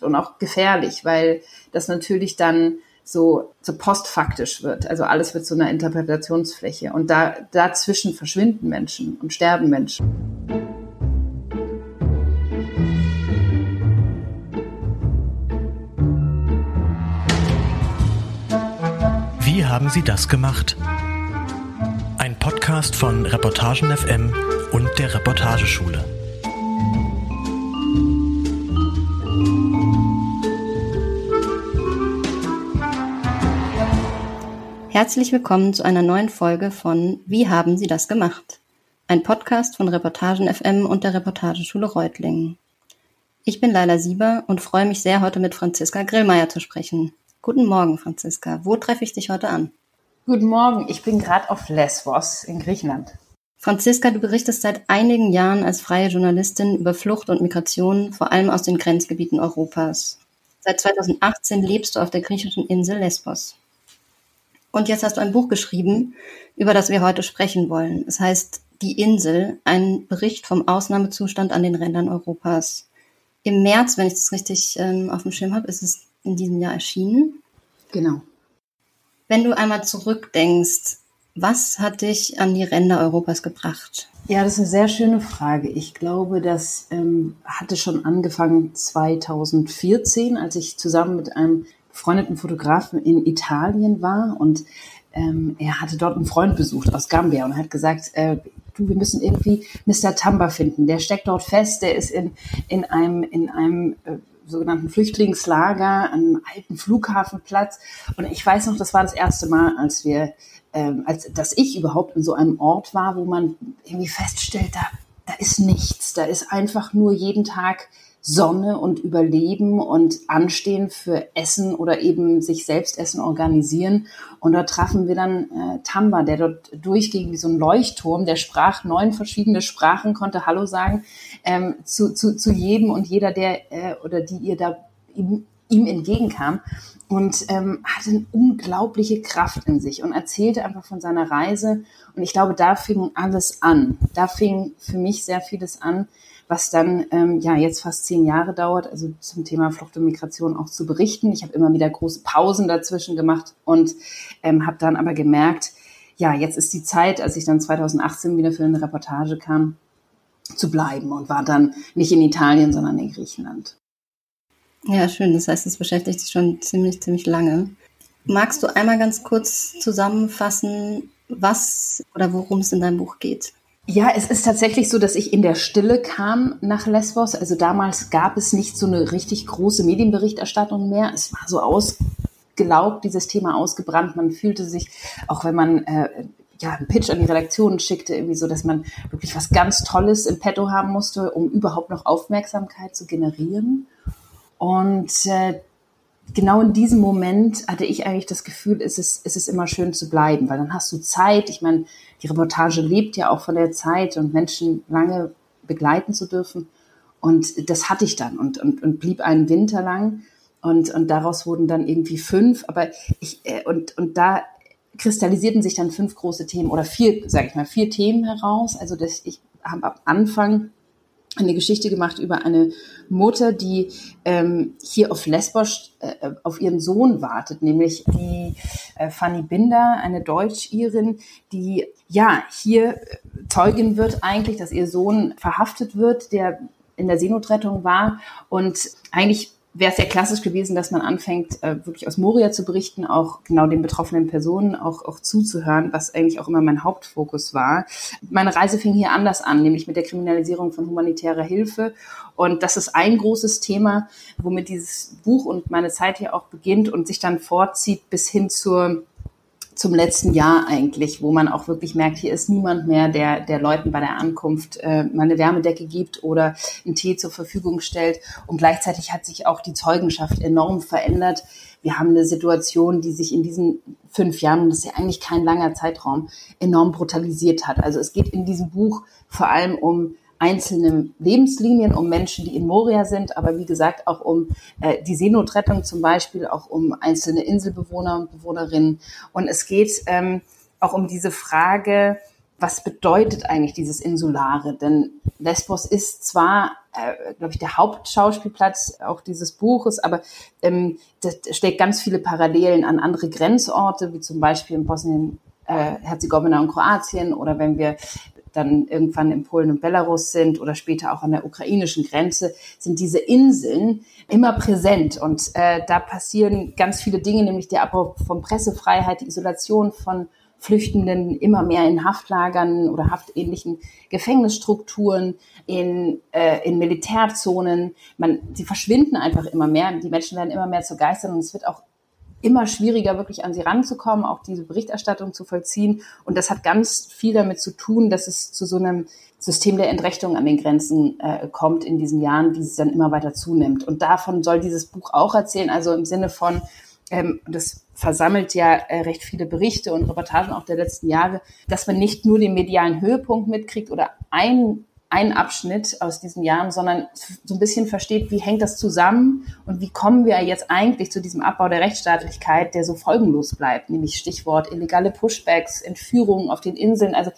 und auch gefährlich, weil das natürlich dann so, so postfaktisch wird. Also alles wird zu einer Interpretationsfläche. Und da, dazwischen verschwinden Menschen und sterben Menschen. Wie haben Sie das gemacht? Ein Podcast von Reportagen FM und der Reportageschule. Herzlich willkommen zu einer neuen Folge von Wie haben Sie das gemacht? Ein Podcast von Reportagen FM und der Reportageschule Reutlingen. Ich bin Laila Sieber und freue mich sehr, heute mit Franziska Grillmeier zu sprechen. Guten Morgen, Franziska. Wo treffe ich dich heute an? Guten Morgen. Ich bin gerade auf Lesbos in Griechenland. Franziska, du berichtest seit einigen Jahren als freie Journalistin über Flucht und Migration, vor allem aus den Grenzgebieten Europas. Seit 2018 lebst du auf der griechischen Insel Lesbos. Und jetzt hast du ein Buch geschrieben, über das wir heute sprechen wollen. Es heißt Die Insel, ein Bericht vom Ausnahmezustand an den Rändern Europas. Im März, wenn ich das richtig ähm, auf dem Schirm habe, ist es in diesem Jahr erschienen. Genau. Wenn du einmal zurückdenkst, was hat dich an die Ränder Europas gebracht? Ja, das ist eine sehr schöne Frage. Ich glaube, das ähm, hatte schon angefangen 2014, als ich zusammen mit einem befreundeten Fotografen in Italien war und ähm, er hatte dort einen Freund besucht aus Gambia und hat gesagt, äh, du, wir müssen irgendwie Mr. Tamba finden. Der steckt dort fest, der ist in, in einem, in einem äh, sogenannten Flüchtlingslager, einem alten Flughafenplatz. Und ich weiß noch, das war das erste Mal, als wir, ähm, als dass ich überhaupt in so einem Ort war, wo man irgendwie feststellt, da, da ist nichts, da ist einfach nur jeden Tag Sonne und Überleben und Anstehen für Essen oder eben sich selbst Essen organisieren. Und dort trafen wir dann äh, Tamba, der dort durchging wie so ein Leuchtturm, der sprach neun verschiedene Sprachen, konnte Hallo sagen ähm, zu, zu, zu jedem und jeder, der äh, oder die ihr da ihm, ihm entgegenkam und ähm, hatte eine unglaubliche Kraft in sich und erzählte einfach von seiner Reise. Und ich glaube, da fing alles an. Da fing für mich sehr vieles an, was dann ähm, ja jetzt fast zehn Jahre dauert, also zum Thema Flucht und Migration auch zu berichten. Ich habe immer wieder große Pausen dazwischen gemacht und ähm, habe dann aber gemerkt, ja, jetzt ist die Zeit, als ich dann 2018 wieder für eine Reportage kam, zu bleiben und war dann nicht in Italien, sondern in Griechenland. Ja, schön. Das heißt, es beschäftigt dich schon ziemlich, ziemlich lange. Magst du einmal ganz kurz zusammenfassen, was oder worum es in deinem Buch geht? Ja, es ist tatsächlich so, dass ich in der Stille kam nach Lesbos. Also damals gab es nicht so eine richtig große Medienberichterstattung mehr. Es war so ausgelaugt, dieses Thema ausgebrannt. Man fühlte sich, auch wenn man äh, ja, einen Pitch an die Redaktion schickte, irgendwie so, dass man wirklich was ganz Tolles im Petto haben musste, um überhaupt noch Aufmerksamkeit zu generieren. Und äh, genau in diesem Moment hatte ich eigentlich das Gefühl, es ist, es ist immer schön zu bleiben, weil dann hast du Zeit. Ich meine, die Reportage lebt ja auch von der Zeit und Menschen lange begleiten zu dürfen. Und das hatte ich dann und, und, und blieb einen Winter lang. Und, und daraus wurden dann irgendwie fünf. Aber ich, äh, und, und da kristallisierten sich dann fünf große Themen oder vier, sage ich mal, vier Themen heraus. Also dass ich habe am Anfang eine Geschichte gemacht über eine Mutter, die ähm, hier auf Lesbos äh, auf ihren Sohn wartet, nämlich die äh, Fanny Binder, eine Deutsch-Irin, die ja hier äh, Zeugin wird eigentlich, dass ihr Sohn verhaftet wird, der in der Seenotrettung war. Und eigentlich wäre es ja klassisch gewesen, dass man anfängt, äh, wirklich aus Moria zu berichten, auch genau den betroffenen Personen auch, auch zuzuhören, was eigentlich auch immer mein Hauptfokus war. Meine Reise fing hier anders an, nämlich mit der Kriminalisierung von humanitärer Hilfe. Und das ist ein großes Thema, womit dieses Buch und meine Zeit hier auch beginnt und sich dann fortzieht bis hin zur zum letzten Jahr eigentlich, wo man auch wirklich merkt, hier ist niemand mehr, der, der Leuten bei der Ankunft äh, mal eine Wärmedecke gibt oder einen Tee zur Verfügung stellt. Und gleichzeitig hat sich auch die Zeugenschaft enorm verändert. Wir haben eine Situation, die sich in diesen fünf Jahren, und das ist ja eigentlich kein langer Zeitraum, enorm brutalisiert hat. Also es geht in diesem Buch vor allem um einzelne Lebenslinien, um Menschen, die in Moria sind, aber wie gesagt auch um äh, die Seenotrettung zum Beispiel, auch um einzelne Inselbewohner und Bewohnerinnen. Und es geht ähm, auch um diese Frage, was bedeutet eigentlich dieses Insulare? Denn Lesbos ist zwar äh, glaube ich, der Hauptschauspielplatz auch dieses Buches, aber ähm, das stellt ganz viele Parallelen an andere Grenzorte, wie zum Beispiel in Bosnien, äh, Herzegowina und Kroatien oder wenn wir dann irgendwann in Polen und Belarus sind oder später auch an der ukrainischen Grenze, sind diese Inseln immer präsent. Und äh, da passieren ganz viele Dinge, nämlich der Abbau von Pressefreiheit, die Isolation von Flüchtenden immer mehr in Haftlagern oder haftähnlichen Gefängnisstrukturen, in, äh, in Militärzonen. Man, sie verschwinden einfach immer mehr. Die Menschen werden immer mehr zu Geistern und es wird auch immer schwieriger, wirklich an sie ranzukommen, auch diese Berichterstattung zu vollziehen. Und das hat ganz viel damit zu tun, dass es zu so einem System der Entrechtung an den Grenzen äh, kommt in diesen Jahren, die es dann immer weiter zunimmt. Und davon soll dieses Buch auch erzählen, also im Sinne von, ähm, das versammelt ja äh, recht viele Berichte und Reportagen auch der letzten Jahre, dass man nicht nur den medialen Höhepunkt mitkriegt oder ein ein Abschnitt aus diesen Jahren, sondern so ein bisschen versteht, wie hängt das zusammen und wie kommen wir jetzt eigentlich zu diesem Abbau der Rechtsstaatlichkeit, der so folgenlos bleibt, nämlich Stichwort illegale Pushbacks, Entführungen auf den Inseln, also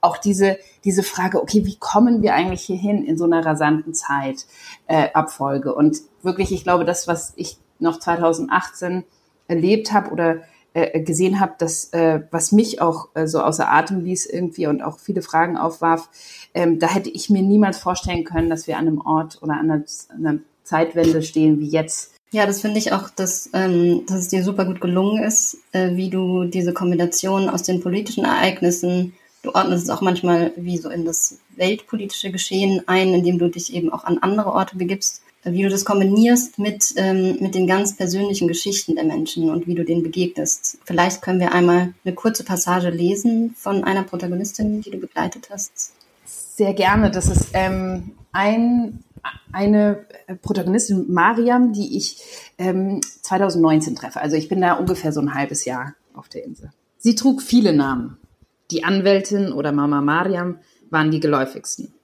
auch diese, diese Frage, okay, wie kommen wir eigentlich hierhin in so einer rasanten Zeit, äh, Abfolge? Und wirklich, ich glaube, das, was ich noch 2018 erlebt habe oder äh, gesehen habe, dass äh, was mich auch äh, so außer Atem ließ irgendwie und auch viele Fragen aufwarf, ähm, da hätte ich mir niemals vorstellen können, dass wir an einem Ort oder an einer, an einer Zeitwende stehen wie jetzt. Ja, das finde ich auch, dass, ähm, dass es dir super gut gelungen ist, äh, wie du diese Kombination aus den politischen Ereignissen, du ordnest es auch manchmal wie so in das weltpolitische Geschehen ein, indem du dich eben auch an andere Orte begibst wie du das kombinierst mit, ähm, mit den ganz persönlichen Geschichten der Menschen und wie du denen begegnest. Vielleicht können wir einmal eine kurze Passage lesen von einer Protagonistin, die du begleitet hast. Sehr gerne. Das ist ähm, ein, eine Protagonistin, Mariam, die ich ähm, 2019 treffe. Also ich bin da ungefähr so ein halbes Jahr auf der Insel. Sie trug viele Namen. Die Anwältin oder Mama Mariam waren die geläufigsten.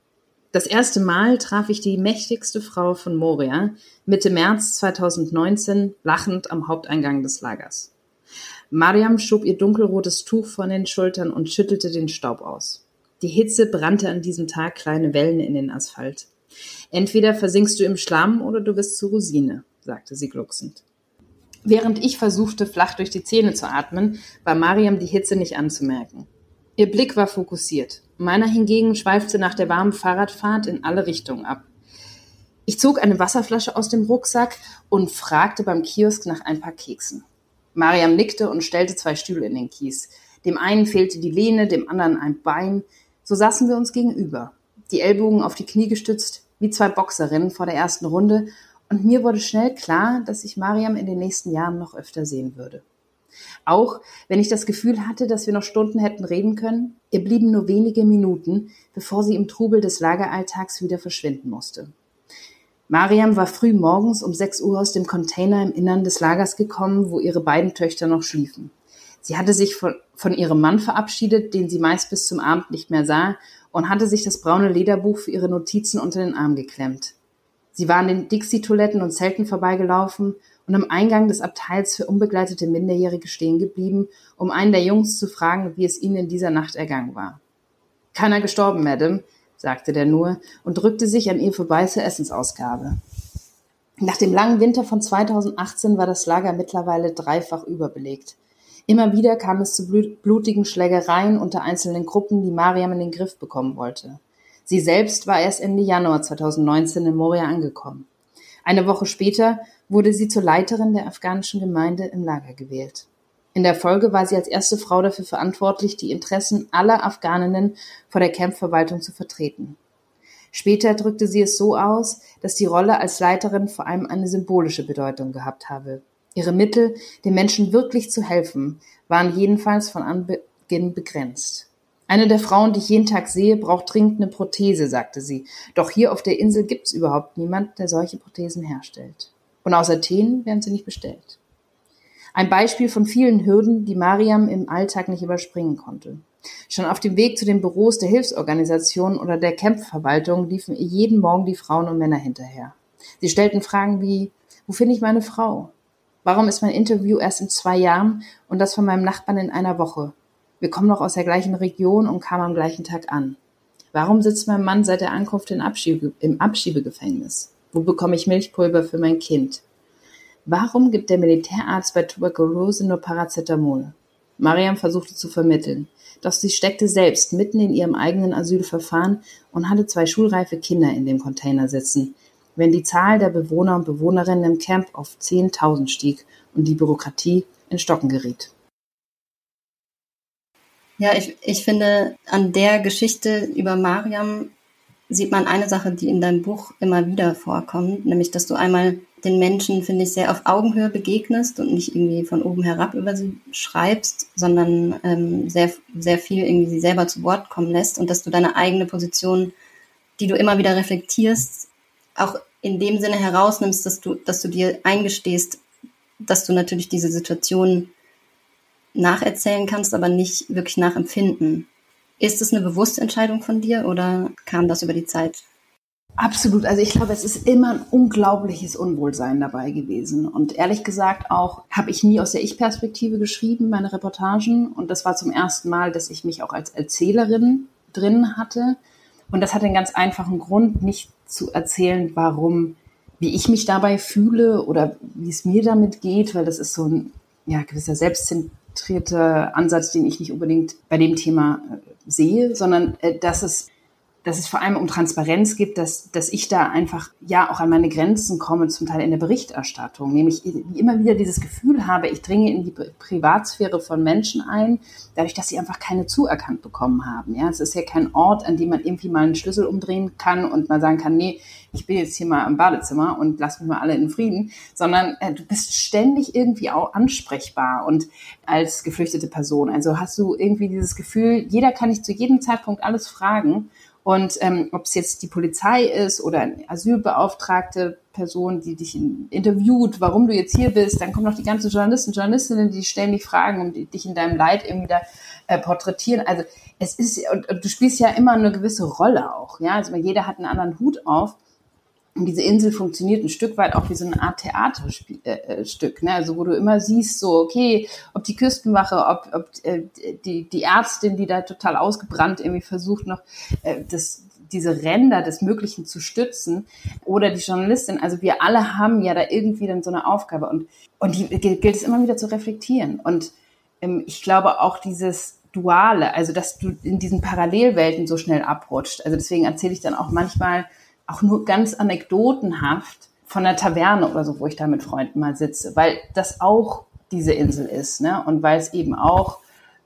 Das erste Mal traf ich die mächtigste Frau von Moria Mitte März 2019 lachend am Haupteingang des Lagers. Mariam schob ihr dunkelrotes Tuch von den Schultern und schüttelte den Staub aus. Die Hitze brannte an diesem Tag kleine Wellen in den Asphalt. Entweder versinkst du im Schlamm oder du wirst zu Rosine, sagte sie glucksend. Während ich versuchte, flach durch die Zähne zu atmen, war Mariam die Hitze nicht anzumerken. Ihr Blick war fokussiert. Meiner hingegen schweifte nach der warmen Fahrradfahrt in alle Richtungen ab. Ich zog eine Wasserflasche aus dem Rucksack und fragte beim Kiosk nach ein paar Keksen. Mariam nickte und stellte zwei Stühle in den Kies. Dem einen fehlte die Lehne, dem anderen ein Bein. So saßen wir uns gegenüber, die Ellbogen auf die Knie gestützt, wie zwei Boxerinnen vor der ersten Runde, und mir wurde schnell klar, dass ich Mariam in den nächsten Jahren noch öfter sehen würde. Auch wenn ich das Gefühl hatte, dass wir noch Stunden hätten reden können, ihr blieben nur wenige Minuten, bevor sie im Trubel des Lageralltags wieder verschwinden musste. Mariam war früh morgens um 6 Uhr aus dem Container im Innern des Lagers gekommen, wo ihre beiden Töchter noch schliefen. Sie hatte sich von, von ihrem Mann verabschiedet, den sie meist bis zum Abend nicht mehr sah, und hatte sich das braune Lederbuch für ihre Notizen unter den Arm geklemmt. Sie war an den Dixie-Toiletten und Zelten vorbeigelaufen und am Eingang des Abteils für unbegleitete Minderjährige stehen geblieben, um einen der Jungs zu fragen, wie es ihnen in dieser Nacht ergangen war. Keiner gestorben, Madame, sagte der nur und drückte sich an ihr vorbei zur Essensausgabe. Nach dem langen Winter von 2018 war das Lager mittlerweile dreifach überbelegt. Immer wieder kam es zu blutigen Schlägereien unter einzelnen Gruppen, die Mariam in den Griff bekommen wollte. Sie selbst war erst Ende Januar 2019 in Moria angekommen. Eine Woche später wurde sie zur Leiterin der afghanischen Gemeinde im Lager gewählt. In der Folge war sie als erste Frau dafür verantwortlich, die Interessen aller Afghaninnen vor der Campverwaltung zu vertreten. Später drückte sie es so aus, dass die Rolle als Leiterin vor allem eine symbolische Bedeutung gehabt habe. Ihre Mittel, den Menschen wirklich zu helfen, waren jedenfalls von Anbeginn begrenzt. Eine der Frauen, die ich jeden Tag sehe, braucht dringend eine Prothese, sagte sie. Doch hier auf der Insel gibt's überhaupt niemand, der solche Prothesen herstellt. Und aus Athen werden sie nicht bestellt. Ein Beispiel von vielen Hürden, die Mariam im Alltag nicht überspringen konnte. Schon auf dem Weg zu den Büros der Hilfsorganisationen oder der Campverwaltung liefen ihr jeden Morgen die Frauen und Männer hinterher. Sie stellten Fragen wie, wo finde ich meine Frau? Warum ist mein Interview erst in zwei Jahren und das von meinem Nachbarn in einer Woche? Wir kommen noch aus der gleichen Region und kamen am gleichen Tag an. Warum sitzt mein Mann seit der Ankunft im, Abschiebe, im Abschiebegefängnis? Wo bekomme ich Milchpulver für mein Kind? Warum gibt der Militärarzt bei Tuberkulose nur Paracetamol? Mariam versuchte zu vermitteln, doch sie steckte selbst mitten in ihrem eigenen Asylverfahren und hatte zwei schulreife Kinder in dem Container sitzen, wenn die Zahl der Bewohner und Bewohnerinnen im Camp auf 10.000 stieg und die Bürokratie in Stocken geriet. Ja, ich, ich finde, an der Geschichte über Mariam sieht man eine Sache, die in deinem Buch immer wieder vorkommt, nämlich, dass du einmal den Menschen, finde ich, sehr auf Augenhöhe begegnest und nicht irgendwie von oben herab über sie schreibst, sondern ähm, sehr, sehr viel irgendwie sie selber zu Wort kommen lässt und dass du deine eigene Position, die du immer wieder reflektierst, auch in dem Sinne herausnimmst, dass du, dass du dir eingestehst, dass du natürlich diese Situation nacherzählen kannst, aber nicht wirklich nachempfinden. Ist es eine bewusste Entscheidung von dir oder kam das über die Zeit? Absolut. Also ich glaube, es ist immer ein unglaubliches Unwohlsein dabei gewesen. Und ehrlich gesagt auch habe ich nie aus der Ich-Perspektive geschrieben, meine Reportagen. Und das war zum ersten Mal, dass ich mich auch als Erzählerin drin hatte. Und das hat einen ganz einfachen Grund, nicht zu erzählen, warum, wie ich mich dabei fühle oder wie es mir damit geht, weil das ist so ein ja, gewisser selbstzentrierter Ansatz, den ich nicht unbedingt bei dem Thema äh, sehe, sondern äh, dass es dass es vor allem um Transparenz geht, dass, dass ich da einfach ja auch an meine Grenzen komme, zum Teil in der Berichterstattung. Nämlich immer wieder dieses Gefühl habe, ich dringe in die Privatsphäre von Menschen ein, dadurch, dass sie einfach keine zuerkannt bekommen haben. Ja, es ist ja kein Ort, an dem man irgendwie mal einen Schlüssel umdrehen kann und mal sagen kann, nee, ich bin jetzt hier mal im Badezimmer und lass mich mal alle in Frieden, sondern äh, du bist ständig irgendwie auch ansprechbar und als geflüchtete Person. Also hast du irgendwie dieses Gefühl, jeder kann dich zu jedem Zeitpunkt alles fragen und ähm, ob es jetzt die Polizei ist oder eine asylbeauftragte Person, die dich interviewt, warum du jetzt hier bist, dann kommen noch die ganzen Journalisten, Journalistinnen, die stellen dich Fragen und die, dich in deinem Leid irgendwie da äh, porträtieren. Also es ist, und, und du spielst ja immer eine gewisse Rolle auch, ja. Also jeder hat einen anderen Hut auf. Und diese Insel funktioniert ein Stück weit auch wie so eine Art Theaterstück, äh, äh ne? also wo du immer siehst, so, okay, ob die Küstenwache, ob, ob äh, die, die Ärztin, die da total ausgebrannt irgendwie versucht, noch äh, das, diese Ränder des Möglichen zu stützen oder die Journalistin, also wir alle haben ja da irgendwie dann so eine Aufgabe und, und die gilt es immer wieder zu reflektieren. Und ähm, ich glaube auch dieses Duale, also dass du in diesen Parallelwelten so schnell abrutscht. Also deswegen erzähle ich dann auch manchmal, auch nur ganz anekdotenhaft von der Taverne oder so, wo ich da mit Freunden mal sitze, weil das auch diese Insel ist, ne? Und weil es eben auch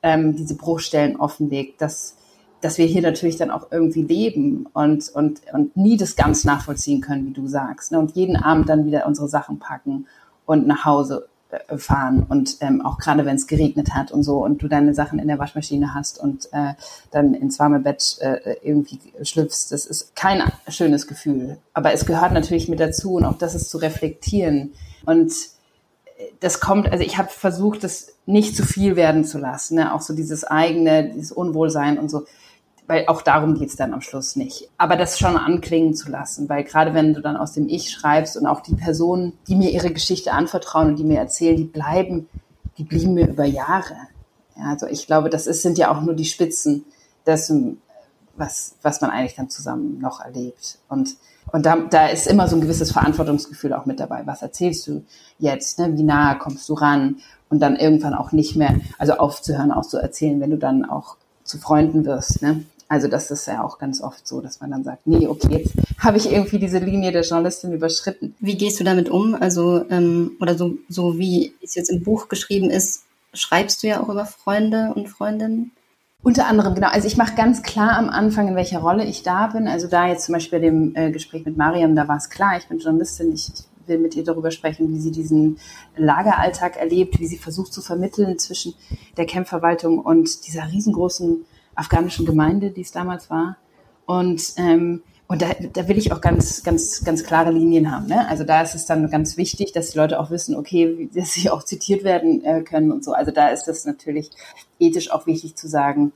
ähm, diese Bruchstellen offenlegt, dass dass wir hier natürlich dann auch irgendwie leben und, und, und nie das ganz nachvollziehen können, wie du sagst. Ne? Und jeden Abend dann wieder unsere Sachen packen und nach Hause fahren und ähm, auch gerade wenn es geregnet hat und so und du deine Sachen in der Waschmaschine hast und äh, dann ins warme Bett äh, irgendwie schlüpfst, das ist kein schönes Gefühl. Aber es gehört natürlich mit dazu und auch das ist zu reflektieren. Und äh, das kommt, also ich habe versucht, das nicht zu viel werden zu lassen, ne? auch so dieses eigene, dieses Unwohlsein und so weil auch darum geht's dann am Schluss nicht. Aber das schon anklingen zu lassen, weil gerade wenn du dann aus dem Ich schreibst und auch die Personen, die mir ihre Geschichte anvertrauen und die mir erzählen, die bleiben, die blieben mir über Jahre. Ja, also ich glaube, das ist, sind ja auch nur die Spitzen dessen, was, was man eigentlich dann zusammen noch erlebt. Und, und da, da ist immer so ein gewisses Verantwortungsgefühl auch mit dabei. Was erzählst du jetzt? Ne? Wie nahe kommst du ran? Und dann irgendwann auch nicht mehr, also aufzuhören, auch zu erzählen, wenn du dann auch zu Freunden wirst. Ne? Also das ist ja auch ganz oft so, dass man dann sagt, nee, okay, jetzt habe ich irgendwie diese Linie der Journalistin überschritten. Wie gehst du damit um? Also, ähm, oder so, so wie es jetzt im Buch geschrieben ist, schreibst du ja auch über Freunde und Freundinnen? Unter anderem, genau. Also ich mache ganz klar am Anfang, in welcher Rolle ich da bin. Also da jetzt zum Beispiel bei dem äh, Gespräch mit Mariam, da war es klar, ich bin Journalistin, ich, ich will mit ihr darüber sprechen, wie sie diesen Lageralltag erlebt, wie sie versucht zu vermitteln zwischen der Campverwaltung und dieser riesengroßen afghanischen Gemeinde, die es damals war. Und, ähm, und da, da will ich auch ganz, ganz, ganz klare Linien haben. Ne? Also da ist es dann ganz wichtig, dass die Leute auch wissen, okay, dass sie auch zitiert werden äh, können und so. Also da ist es natürlich ethisch auch wichtig zu sagen,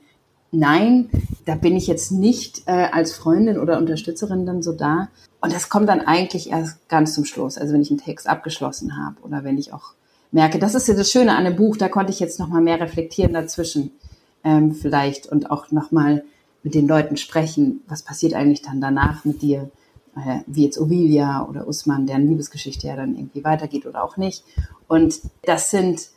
nein, da bin ich jetzt nicht äh, als Freundin oder Unterstützerin dann so da. Und das kommt dann eigentlich erst ganz zum Schluss. Also wenn ich einen Text abgeschlossen habe oder wenn ich auch merke, das ist ja das Schöne an dem Buch, da konnte ich jetzt noch mal mehr reflektieren dazwischen ähm, vielleicht und auch nochmal mit den Leuten sprechen, was passiert eigentlich dann danach mit dir, äh, wie jetzt Ovilia oder Usman, deren Liebesgeschichte ja dann irgendwie weitergeht oder auch nicht. Und das sind,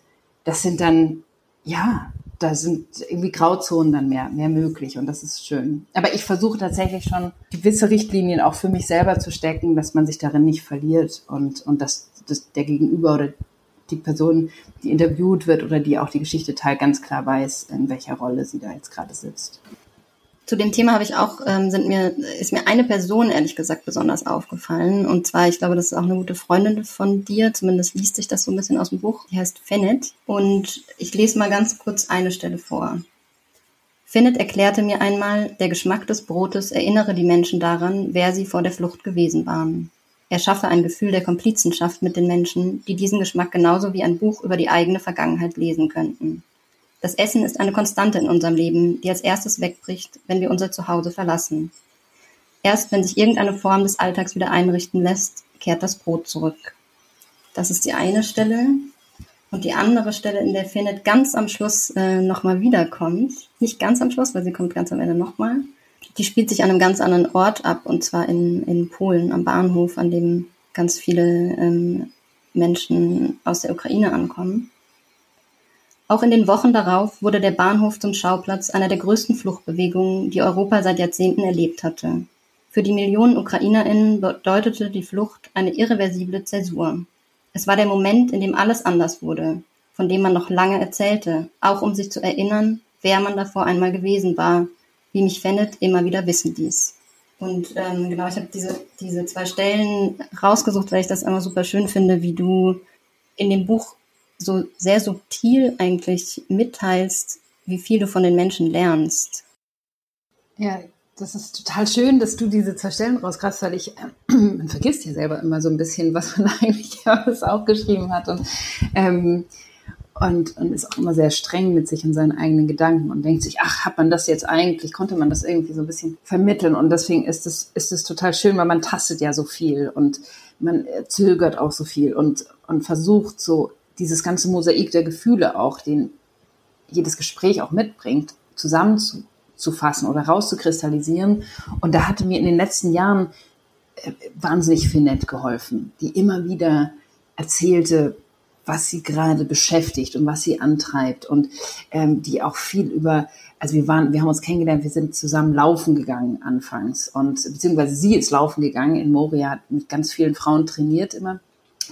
das sind dann, ja, da sind irgendwie Grauzonen dann mehr, mehr möglich und das ist schön. Aber ich versuche tatsächlich schon gewisse Richtlinien auch für mich selber zu stecken, dass man sich darin nicht verliert und, und dass, dass der Gegenüber oder die Person, die interviewt wird oder die auch die Geschichte teilt, ganz klar weiß, in welcher Rolle sie da jetzt gerade sitzt. Zu dem Thema habe ich auch, ähm, sind mir, ist mir eine Person ehrlich gesagt besonders aufgefallen. Und zwar, ich glaube, das ist auch eine gute Freundin von dir, zumindest liest sich das so ein bisschen aus dem Buch. Die heißt Fennet. Und ich lese mal ganz kurz eine Stelle vor. Fennet erklärte mir einmal, der Geschmack des Brotes erinnere die Menschen daran, wer sie vor der Flucht gewesen waren. Er schaffe ein Gefühl der Komplizenschaft mit den Menschen, die diesen Geschmack genauso wie ein Buch über die eigene Vergangenheit lesen könnten. Das Essen ist eine Konstante in unserem Leben, die als erstes wegbricht, wenn wir unser Zuhause verlassen. Erst wenn sich irgendeine Form des Alltags wieder einrichten lässt, kehrt das Brot zurück. Das ist die eine Stelle. Und die andere Stelle, in der Findet ganz am Schluss äh, nochmal wiederkommt, nicht ganz am Schluss, weil sie kommt ganz am Ende nochmal, die spielt sich an einem ganz anderen Ort ab, und zwar in, in Polen, am Bahnhof, an dem ganz viele ähm, Menschen aus der Ukraine ankommen. Auch in den Wochen darauf wurde der Bahnhof zum Schauplatz einer der größten Fluchtbewegungen, die Europa seit Jahrzehnten erlebt hatte. Für die Millionen UkrainerInnen bedeutete die Flucht eine irreversible Zäsur. Es war der Moment, in dem alles anders wurde, von dem man noch lange erzählte, auch um sich zu erinnern, wer man davor einmal gewesen war, wie mich Fennet immer wieder wissen ließ. Und ähm, genau, ich habe diese, diese zwei Stellen rausgesucht, weil ich das immer super schön finde, wie du in dem Buch so sehr subtil eigentlich mitteilst, wie viel du von den Menschen lernst. Ja, das ist total schön, dass du diese zwei Stellen rausgreifst, weil ich, äh, man vergisst ja selber immer so ein bisschen, was man eigentlich alles aufgeschrieben hat und, ähm, und, und ist auch immer sehr streng mit sich und seinen eigenen Gedanken und denkt sich, ach, hat man das jetzt eigentlich, konnte man das irgendwie so ein bisschen vermitteln und deswegen ist es, ist es total schön, weil man tastet ja so viel und man zögert auch so viel und, und versucht so dieses ganze Mosaik der Gefühle auch, den jedes Gespräch auch mitbringt, zusammenzufassen oder rauszukristallisieren. Und da hatte mir in den letzten Jahren äh, wahnsinnig viel nett geholfen, die immer wieder erzählte, was sie gerade beschäftigt und was sie antreibt und ähm, die auch viel über, also wir waren, wir haben uns kennengelernt, wir sind zusammen laufen gegangen anfangs und beziehungsweise sie ist laufen gegangen in Moria, hat mit ganz vielen Frauen trainiert immer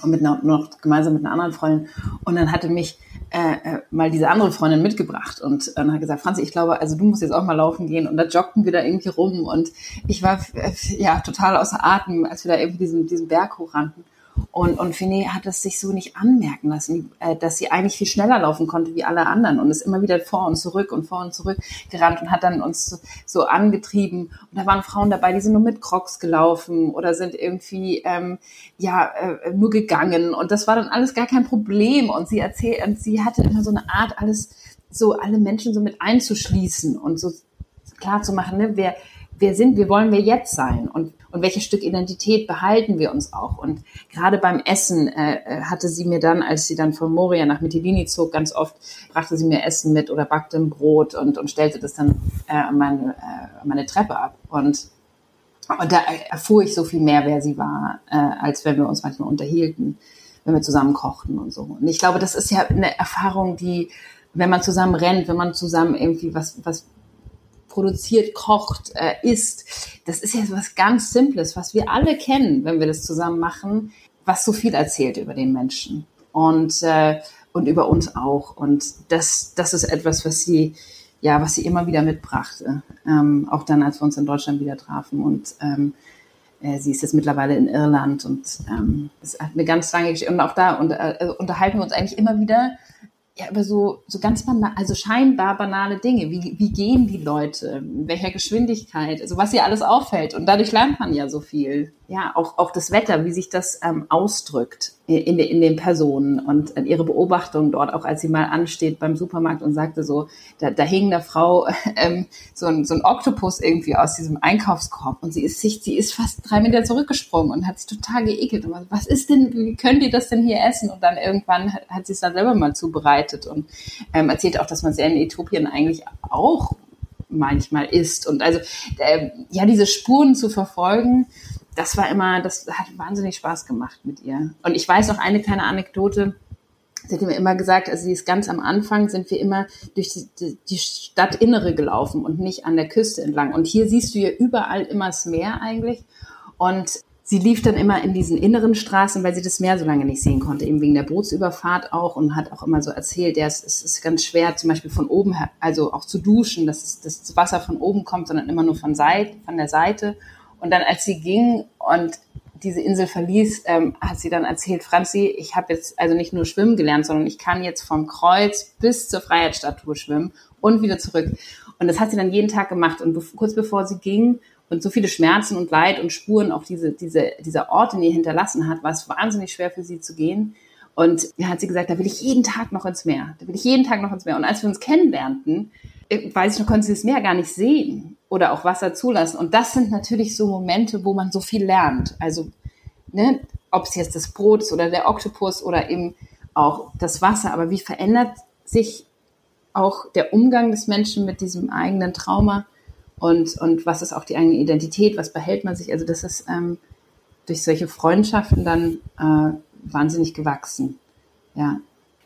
und mit einer, noch gemeinsam mit einer anderen Freundin. Und dann hatte mich äh, äh, mal diese andere Freundin mitgebracht und dann hat gesagt, Franzi, ich glaube, also du musst jetzt auch mal laufen gehen. Und da joggten wir da irgendwie rum und ich war äh, ja total außer Atem, als wir da irgendwie diesen, diesen Berg hochrannten. Und, und Finet hat es sich so nicht anmerken lassen, äh, dass sie eigentlich viel schneller laufen konnte wie alle anderen und ist immer wieder vor und zurück und vor und zurück gerannt und hat dann uns so, so angetrieben. Und da waren Frauen dabei, die sind nur mit Crocs gelaufen oder sind irgendwie ähm, ja äh, nur gegangen. Und das war dann alles gar kein Problem. Und sie erzählt, und sie hatte immer so eine Art, alles so alle Menschen so mit einzuschließen und so klar zu machen, ne, wer wer sind wir, wollen wir jetzt sein und, und welches Stück Identität behalten wir uns auch. Und gerade beim Essen äh, äh, hatte sie mir dann, als sie dann von Moria nach Mytilini zog, ganz oft brachte sie mir Essen mit oder backte ein Brot und, und stellte das dann äh, an, meine, äh, meine Treppe ab. Und, und da erfuhr ich so viel mehr, wer sie war, äh, als wenn wir uns manchmal unterhielten, wenn wir zusammen kochten und so. Und ich glaube, das ist ja eine Erfahrung, die wenn man zusammen rennt, wenn man zusammen irgendwie was, was produziert, kocht, äh, isst. Das ist ja was ganz Simples, was wir alle kennen, wenn wir das zusammen machen, was so viel erzählt über den Menschen und, äh, und über uns auch. Und das, das ist etwas, was sie, ja, was sie immer wieder mitbrachte. Ähm, auch dann, als wir uns in Deutschland wieder trafen. Und ähm, äh, sie ist jetzt mittlerweile in Irland und ähm, es hat eine ganz lange Geschichte. Und auch da und, äh, unterhalten wir uns eigentlich immer wieder ja, über so, so ganz banal, also scheinbar banale Dinge. Wie, wie gehen die Leute? In welcher Geschwindigkeit? Also was ihr alles auffällt. Und dadurch lernt man ja so viel. Ja, auch, auch das Wetter, wie sich das ähm, ausdrückt in, in den Personen und ihre Beobachtung dort, auch als sie mal ansteht beim Supermarkt und sagte so, da, da hing der Frau ähm, so, ein, so ein Oktopus irgendwie aus diesem Einkaufskorb und sie ist sich, sie ist fast drei Meter zurückgesprungen und hat sich total geekelt. Und was ist denn, wie könnt ihr das denn hier essen? Und dann irgendwann hat, hat sie es dann selber mal zubereitet und ähm, erzählt auch, dass man es ja in Äthiopien eigentlich auch manchmal ist. Und also äh, ja, diese Spuren zu verfolgen, das war immer, das hat wahnsinnig Spaß gemacht mit ihr. Und ich weiß noch eine kleine Anekdote. Sie hat mir immer gesagt, also sie ist ganz am Anfang, sind wir immer durch die, die Stadtinnere gelaufen und nicht an der Küste entlang. Und hier siehst du ja überall immer das Meer eigentlich. Und sie lief dann immer in diesen inneren Straßen, weil sie das Meer so lange nicht sehen konnte, eben wegen der Bootsüberfahrt auch und hat auch immer so erzählt, ja, es ist ganz schwer, zum Beispiel von oben, also auch zu duschen, dass das Wasser von oben kommt, sondern immer nur von, Seite, von der Seite. Und dann, als sie ging und diese Insel verließ, ähm, hat sie dann erzählt, Franzi, ich habe jetzt also nicht nur schwimmen gelernt, sondern ich kann jetzt vom Kreuz bis zur Freiheitsstatue schwimmen und wieder zurück. Und das hat sie dann jeden Tag gemacht. Und be kurz bevor sie ging und so viele Schmerzen und Leid und Spuren auf diese, diese, dieser Ort in ihr hinterlassen hat, war es wahnsinnig schwer für sie zu gehen. Und da hat sie gesagt, da will ich jeden Tag noch ins Meer. Da will ich jeden Tag noch ins Meer. Und als wir uns kennenlernten, weiß ich noch, konnte sie das Meer gar nicht sehen oder auch Wasser zulassen. Und das sind natürlich so Momente, wo man so viel lernt. Also, ne, ob es jetzt das Brot ist oder der Oktopus oder eben auch das Wasser. Aber wie verändert sich auch der Umgang des Menschen mit diesem eigenen Trauma und, und was ist auch die eigene Identität, was behält man sich? Also das ist ähm, durch solche Freundschaften dann äh, wahnsinnig gewachsen. Ja.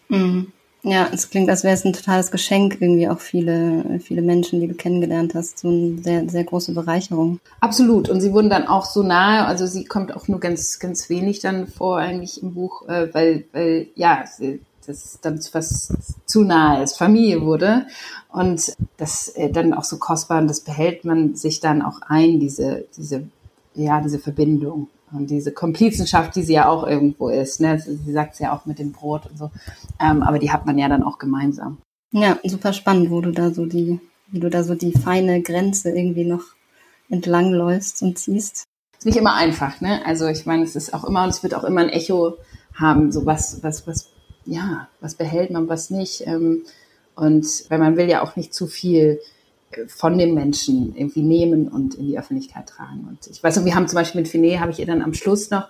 Mhm. Ja, es klingt, als wäre es ein totales Geschenk, irgendwie auch viele, viele Menschen, die du kennengelernt hast, so eine sehr, sehr große Bereicherung. Absolut. Und sie wurden dann auch so nahe, also sie kommt auch nur ganz, ganz wenig dann vor eigentlich im Buch, äh, weil, weil, ja, das dann was zu nahe ist, Familie wurde. Und das äh, dann auch so kostbar und das behält man sich dann auch ein, diese, diese, ja, diese Verbindung. Und diese Komplizenschaft, die sie ja auch irgendwo ist, ne? sie sagt es ja auch mit dem Brot und so, ähm, aber die hat man ja dann auch gemeinsam. Ja, super spannend, wo du da so die, wie du da so die feine Grenze irgendwie noch entlangläufst und ziehst. Ist nicht immer einfach, ne? Also ich meine, es ist auch immer und es wird auch immer ein Echo haben, so was, was, was, ja, was behält man, was nicht. Ähm, und weil man will ja auch nicht zu viel von dem Menschen irgendwie nehmen und in die Öffentlichkeit tragen. Und ich weiß noch, wir haben zum Beispiel mit Finet, habe ich ihr dann am Schluss noch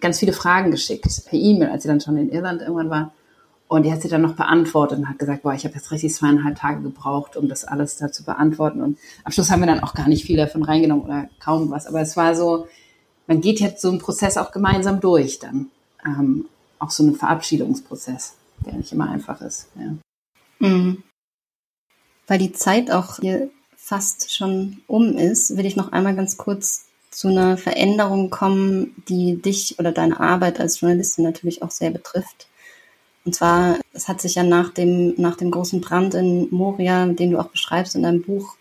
ganz viele Fragen geschickt per E-Mail, als sie dann schon in Irland irgendwann war. Und die hat sie dann noch beantwortet und hat gesagt, boah, ich habe jetzt richtig zweieinhalb Tage gebraucht, um das alles da zu beantworten. Und am Schluss haben wir dann auch gar nicht viel davon reingenommen oder kaum was. Aber es war so, man geht jetzt so einen Prozess auch gemeinsam durch dann. Ähm, auch so einen Verabschiedungsprozess, der nicht immer einfach ist. Ja. Mhm. Weil die Zeit auch hier fast schon um ist, will ich noch einmal ganz kurz zu einer Veränderung kommen, die dich oder deine Arbeit als Journalistin natürlich auch sehr betrifft. Und zwar, es hat sich ja nach dem, nach dem großen Brand in Moria, den du auch beschreibst in deinem Buch,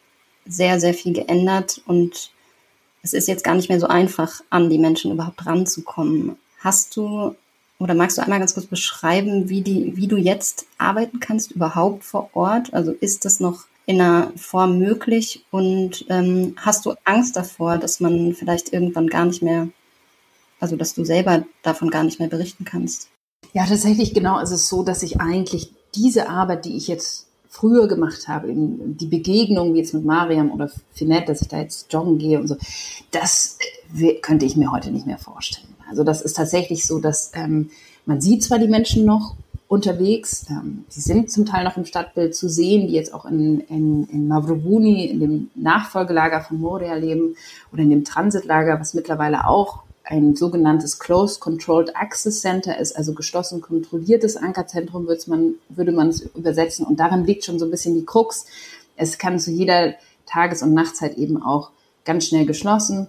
sehr, sehr viel geändert und es ist jetzt gar nicht mehr so einfach, an die Menschen überhaupt ranzukommen. Hast du oder magst du einmal ganz kurz beschreiben, wie, die, wie du jetzt arbeiten kannst überhaupt vor Ort? Also ist das noch in einer Form möglich und ähm, hast du Angst davor, dass man vielleicht irgendwann gar nicht mehr, also dass du selber davon gar nicht mehr berichten kannst? Ja, tatsächlich genau ist es so, dass ich eigentlich diese Arbeit, die ich jetzt früher gemacht habe, die Begegnung jetzt mit Mariam oder Finette, dass ich da jetzt joggen gehe und so, das äh, könnte ich mir heute nicht mehr vorstellen. Also das ist tatsächlich so, dass ähm, man sieht zwar die Menschen noch unterwegs, ähm, die sind zum Teil noch im Stadtbild zu sehen, die jetzt auch in, in, in Mavrobuni, in dem Nachfolgelager von Moria leben oder in dem Transitlager, was mittlerweile auch ein sogenanntes Closed Controlled Access Center ist, also geschlossen kontrolliertes Ankerzentrum würde man, würde man es übersetzen. Und darin liegt schon so ein bisschen die Krux. Es kann zu jeder Tages- und Nachtzeit eben auch ganz schnell geschlossen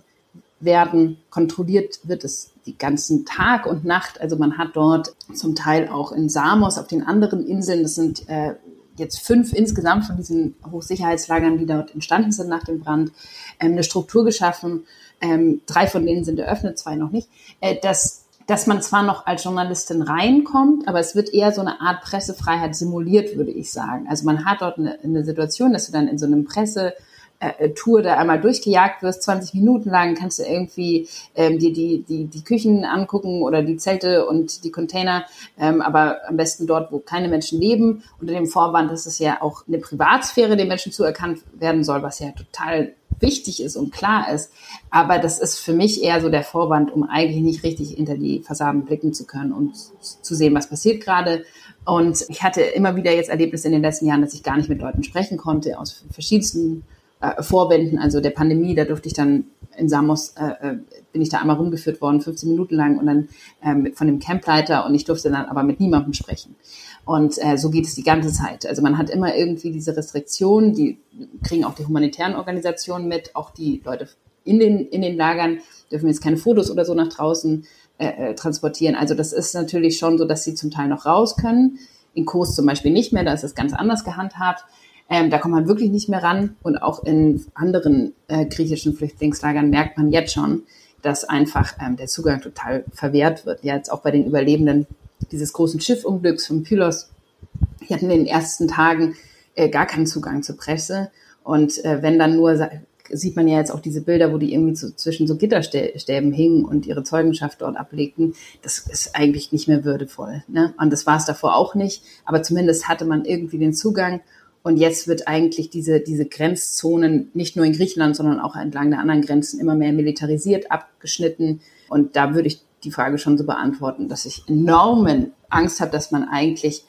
werden. Kontrolliert wird es die ganzen Tag und Nacht. Also man hat dort zum Teil auch in Samos auf den anderen Inseln, das sind äh, jetzt fünf insgesamt von diesen Hochsicherheitslagern, die dort entstanden sind nach dem Brand, ähm, eine Struktur geschaffen. Ähm, drei von denen sind eröffnet, zwei noch nicht. Äh, dass dass man zwar noch als Journalistin reinkommt, aber es wird eher so eine Art Pressefreiheit simuliert, würde ich sagen. Also man hat dort eine, eine Situation, dass du dann in so einem Presse äh, Tour da einmal durchgejagt wirst, 20 Minuten lang, kannst du irgendwie ähm, dir die, die, die Küchen angucken oder die Zelte und die Container, ähm, aber am besten dort, wo keine Menschen leben, unter dem Vorwand, dass es ja auch eine Privatsphäre den Menschen zuerkannt werden soll, was ja total wichtig ist und klar ist. Aber das ist für mich eher so der Vorwand, um eigentlich nicht richtig hinter die Fassaden blicken zu können und zu sehen, was passiert gerade. Und ich hatte immer wieder jetzt Erlebnisse in den letzten Jahren, dass ich gar nicht mit Leuten sprechen konnte, aus verschiedensten äh, Vorwänden, also der Pandemie, da durfte ich dann in Samos, äh, äh bin ich da einmal rumgeführt worden, 15 Minuten lang und dann ähm, von dem Campleiter und ich durfte dann aber mit niemandem sprechen. Und äh, so geht es die ganze Zeit. Also man hat immer irgendwie diese Restriktionen, die kriegen auch die humanitären Organisationen mit, auch die Leute in den, in den Lagern dürfen jetzt keine Fotos oder so nach draußen äh, äh, transportieren. Also das ist natürlich schon so, dass sie zum Teil noch raus können. In Kurs zum Beispiel nicht mehr, da ist es ganz anders gehandhabt. Ähm, da kommt man wirklich nicht mehr ran. Und auch in anderen äh, griechischen Flüchtlingslagern merkt man jetzt schon, dass einfach ähm, der Zugang total verwehrt wird. Ja, jetzt auch bei den Überlebenden dieses großen Schiffunglücks von Pylos. Die hatten in den ersten Tagen äh, gar keinen Zugang zur Presse. Und äh, wenn dann nur, sieht man ja jetzt auch diese Bilder, wo die irgendwie so, zwischen so Gitterstäben hingen und ihre Zeugenschaft dort ablegten. Das ist eigentlich nicht mehr würdevoll. Ne? Und das war es davor auch nicht. Aber zumindest hatte man irgendwie den Zugang. Und jetzt wird eigentlich diese, diese Grenzzonen nicht nur in Griechenland, sondern auch entlang der anderen Grenzen immer mehr militarisiert, abgeschnitten. Und da würde ich die Frage schon so beantworten, dass ich enormen Angst habe, dass man eigentlich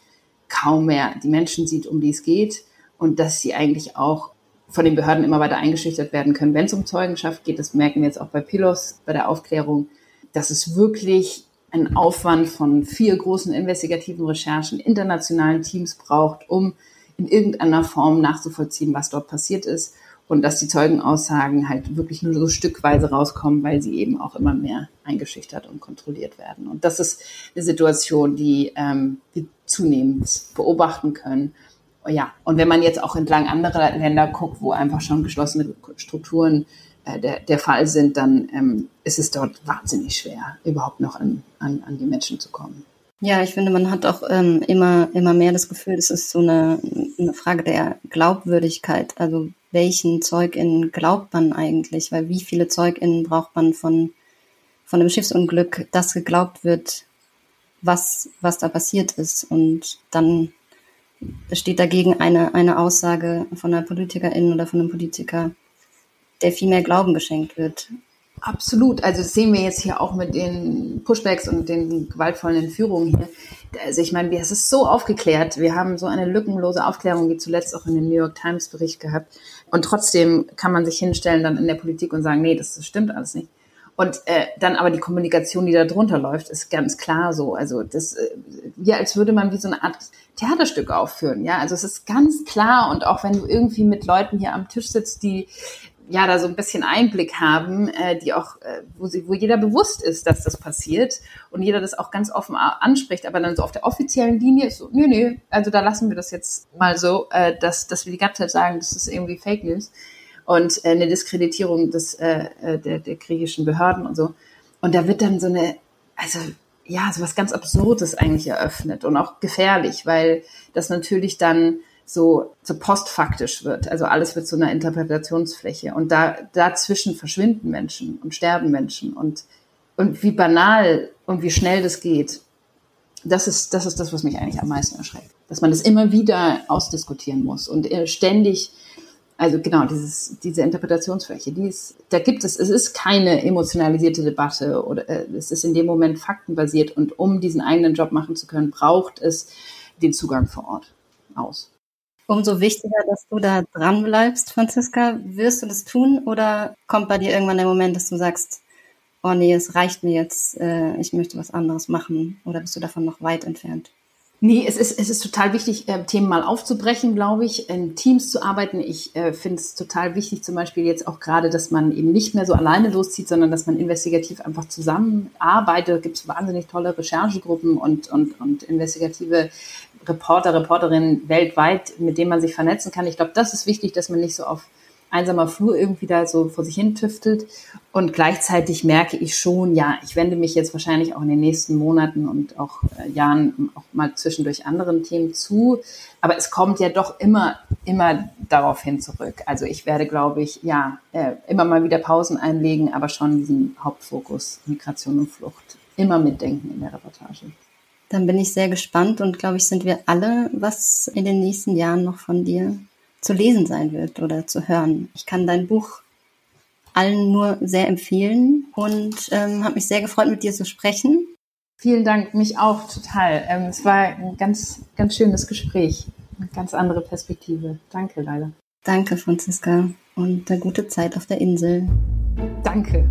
kaum mehr die Menschen sieht, um die es geht und dass sie eigentlich auch von den Behörden immer weiter eingeschüchtert werden können, wenn es um Zeugenschaft geht. Das merken wir jetzt auch bei Pilos, bei der Aufklärung, dass es wirklich einen Aufwand von vier großen investigativen Recherchen, internationalen Teams braucht, um in irgendeiner Form nachzuvollziehen, was dort passiert ist und dass die Zeugenaussagen halt wirklich nur so stückweise rauskommen, weil sie eben auch immer mehr eingeschüchtert und kontrolliert werden. Und das ist eine Situation, die ähm, wir zunehmend beobachten können. Ja, und wenn man jetzt auch entlang anderer Länder guckt, wo einfach schon geschlossene Strukturen äh, der, der Fall sind, dann ähm, ist es dort wahnsinnig schwer, überhaupt noch an, an, an die Menschen zu kommen. Ja, ich finde, man hat auch ähm, immer, immer mehr das Gefühl, es ist so eine, eine Frage der Glaubwürdigkeit. Also welchen ZeugInnen glaubt man eigentlich? Weil wie viele ZeugInnen braucht man von, von einem Schiffsunglück, dass geglaubt wird, was, was da passiert ist? Und dann steht dagegen eine, eine Aussage von einer Politikerin oder von einem Politiker, der viel mehr Glauben geschenkt wird. Absolut. Also das sehen wir jetzt hier auch mit den Pushbacks und den gewaltvollen Entführungen hier. Also ich meine, es ist so aufgeklärt. Wir haben so eine lückenlose Aufklärung, wie zuletzt auch in dem New York Times Bericht gehabt. Und trotzdem kann man sich hinstellen dann in der Politik und sagen, nee, das, stimmt alles nicht. Und äh, dann aber die Kommunikation, die da drunter läuft, ist ganz klar so. Also das, äh, ja, als würde man wie so eine Art Theaterstück aufführen. Ja, also es ist ganz klar. Und auch wenn du irgendwie mit Leuten hier am Tisch sitzt, die ja da so ein bisschen Einblick haben, äh, die auch, äh, wo, sie, wo jeder bewusst ist, dass das passiert und jeder das auch ganz offen anspricht, aber dann so auf der offiziellen Linie ist so, nö, nö, also da lassen wir das jetzt mal so, äh, dass, dass wir die ganze Zeit sagen, das ist irgendwie Fake News und äh, eine Diskreditierung des, äh, äh der, der griechischen Behörden und so. Und da wird dann so eine, also ja, so was ganz Absurdes eigentlich eröffnet und auch gefährlich, weil das natürlich dann so, so postfaktisch wird. Also alles wird zu einer Interpretationsfläche. Und da, dazwischen verschwinden Menschen und sterben Menschen und, und wie banal und wie schnell das geht. Das ist, das ist das, was mich eigentlich am meisten erschreckt. Dass man das immer wieder ausdiskutieren muss und äh, ständig, also genau, dieses, diese Interpretationsfläche, die ist, da gibt es, es ist keine emotionalisierte Debatte oder äh, es ist in dem Moment faktenbasiert und um diesen eigenen Job machen zu können, braucht es den Zugang vor Ort aus. Umso wichtiger, dass du da dran bleibst, Franziska. Wirst du das tun oder kommt bei dir irgendwann der Moment, dass du sagst, oh nee, es reicht mir jetzt, äh, ich möchte was anderes machen oder bist du davon noch weit entfernt? Nee, es ist, es ist total wichtig, äh, Themen mal aufzubrechen, glaube ich, in Teams zu arbeiten. Ich äh, finde es total wichtig, zum Beispiel jetzt auch gerade, dass man eben nicht mehr so alleine loszieht, sondern dass man investigativ einfach zusammenarbeitet. Da gibt es wahnsinnig tolle Recherchegruppen und, und, und investigative Reporter, Reporterinnen weltweit, mit denen man sich vernetzen kann. Ich glaube, das ist wichtig, dass man nicht so auf einsamer Flur irgendwie da so vor sich hin tüftelt. Und gleichzeitig merke ich schon, ja, ich wende mich jetzt wahrscheinlich auch in den nächsten Monaten und auch äh, Jahren auch mal zwischendurch anderen Themen zu. Aber es kommt ja doch immer, immer darauf hin zurück. Also ich werde, glaube ich, ja, äh, immer mal wieder Pausen einlegen, aber schon diesen Hauptfokus Migration und Flucht immer mitdenken in der Reportage. Dann bin ich sehr gespannt und glaube ich, sind wir alle, was in den nächsten Jahren noch von dir zu lesen sein wird oder zu hören. Ich kann dein Buch allen nur sehr empfehlen und ähm, habe mich sehr gefreut, mit dir zu sprechen. Vielen Dank, mich auch total. Ähm, es war ein ganz, ganz schönes Gespräch. Eine ganz andere Perspektive. Danke, leider. Danke, Franziska. und eine gute Zeit auf der Insel. Danke.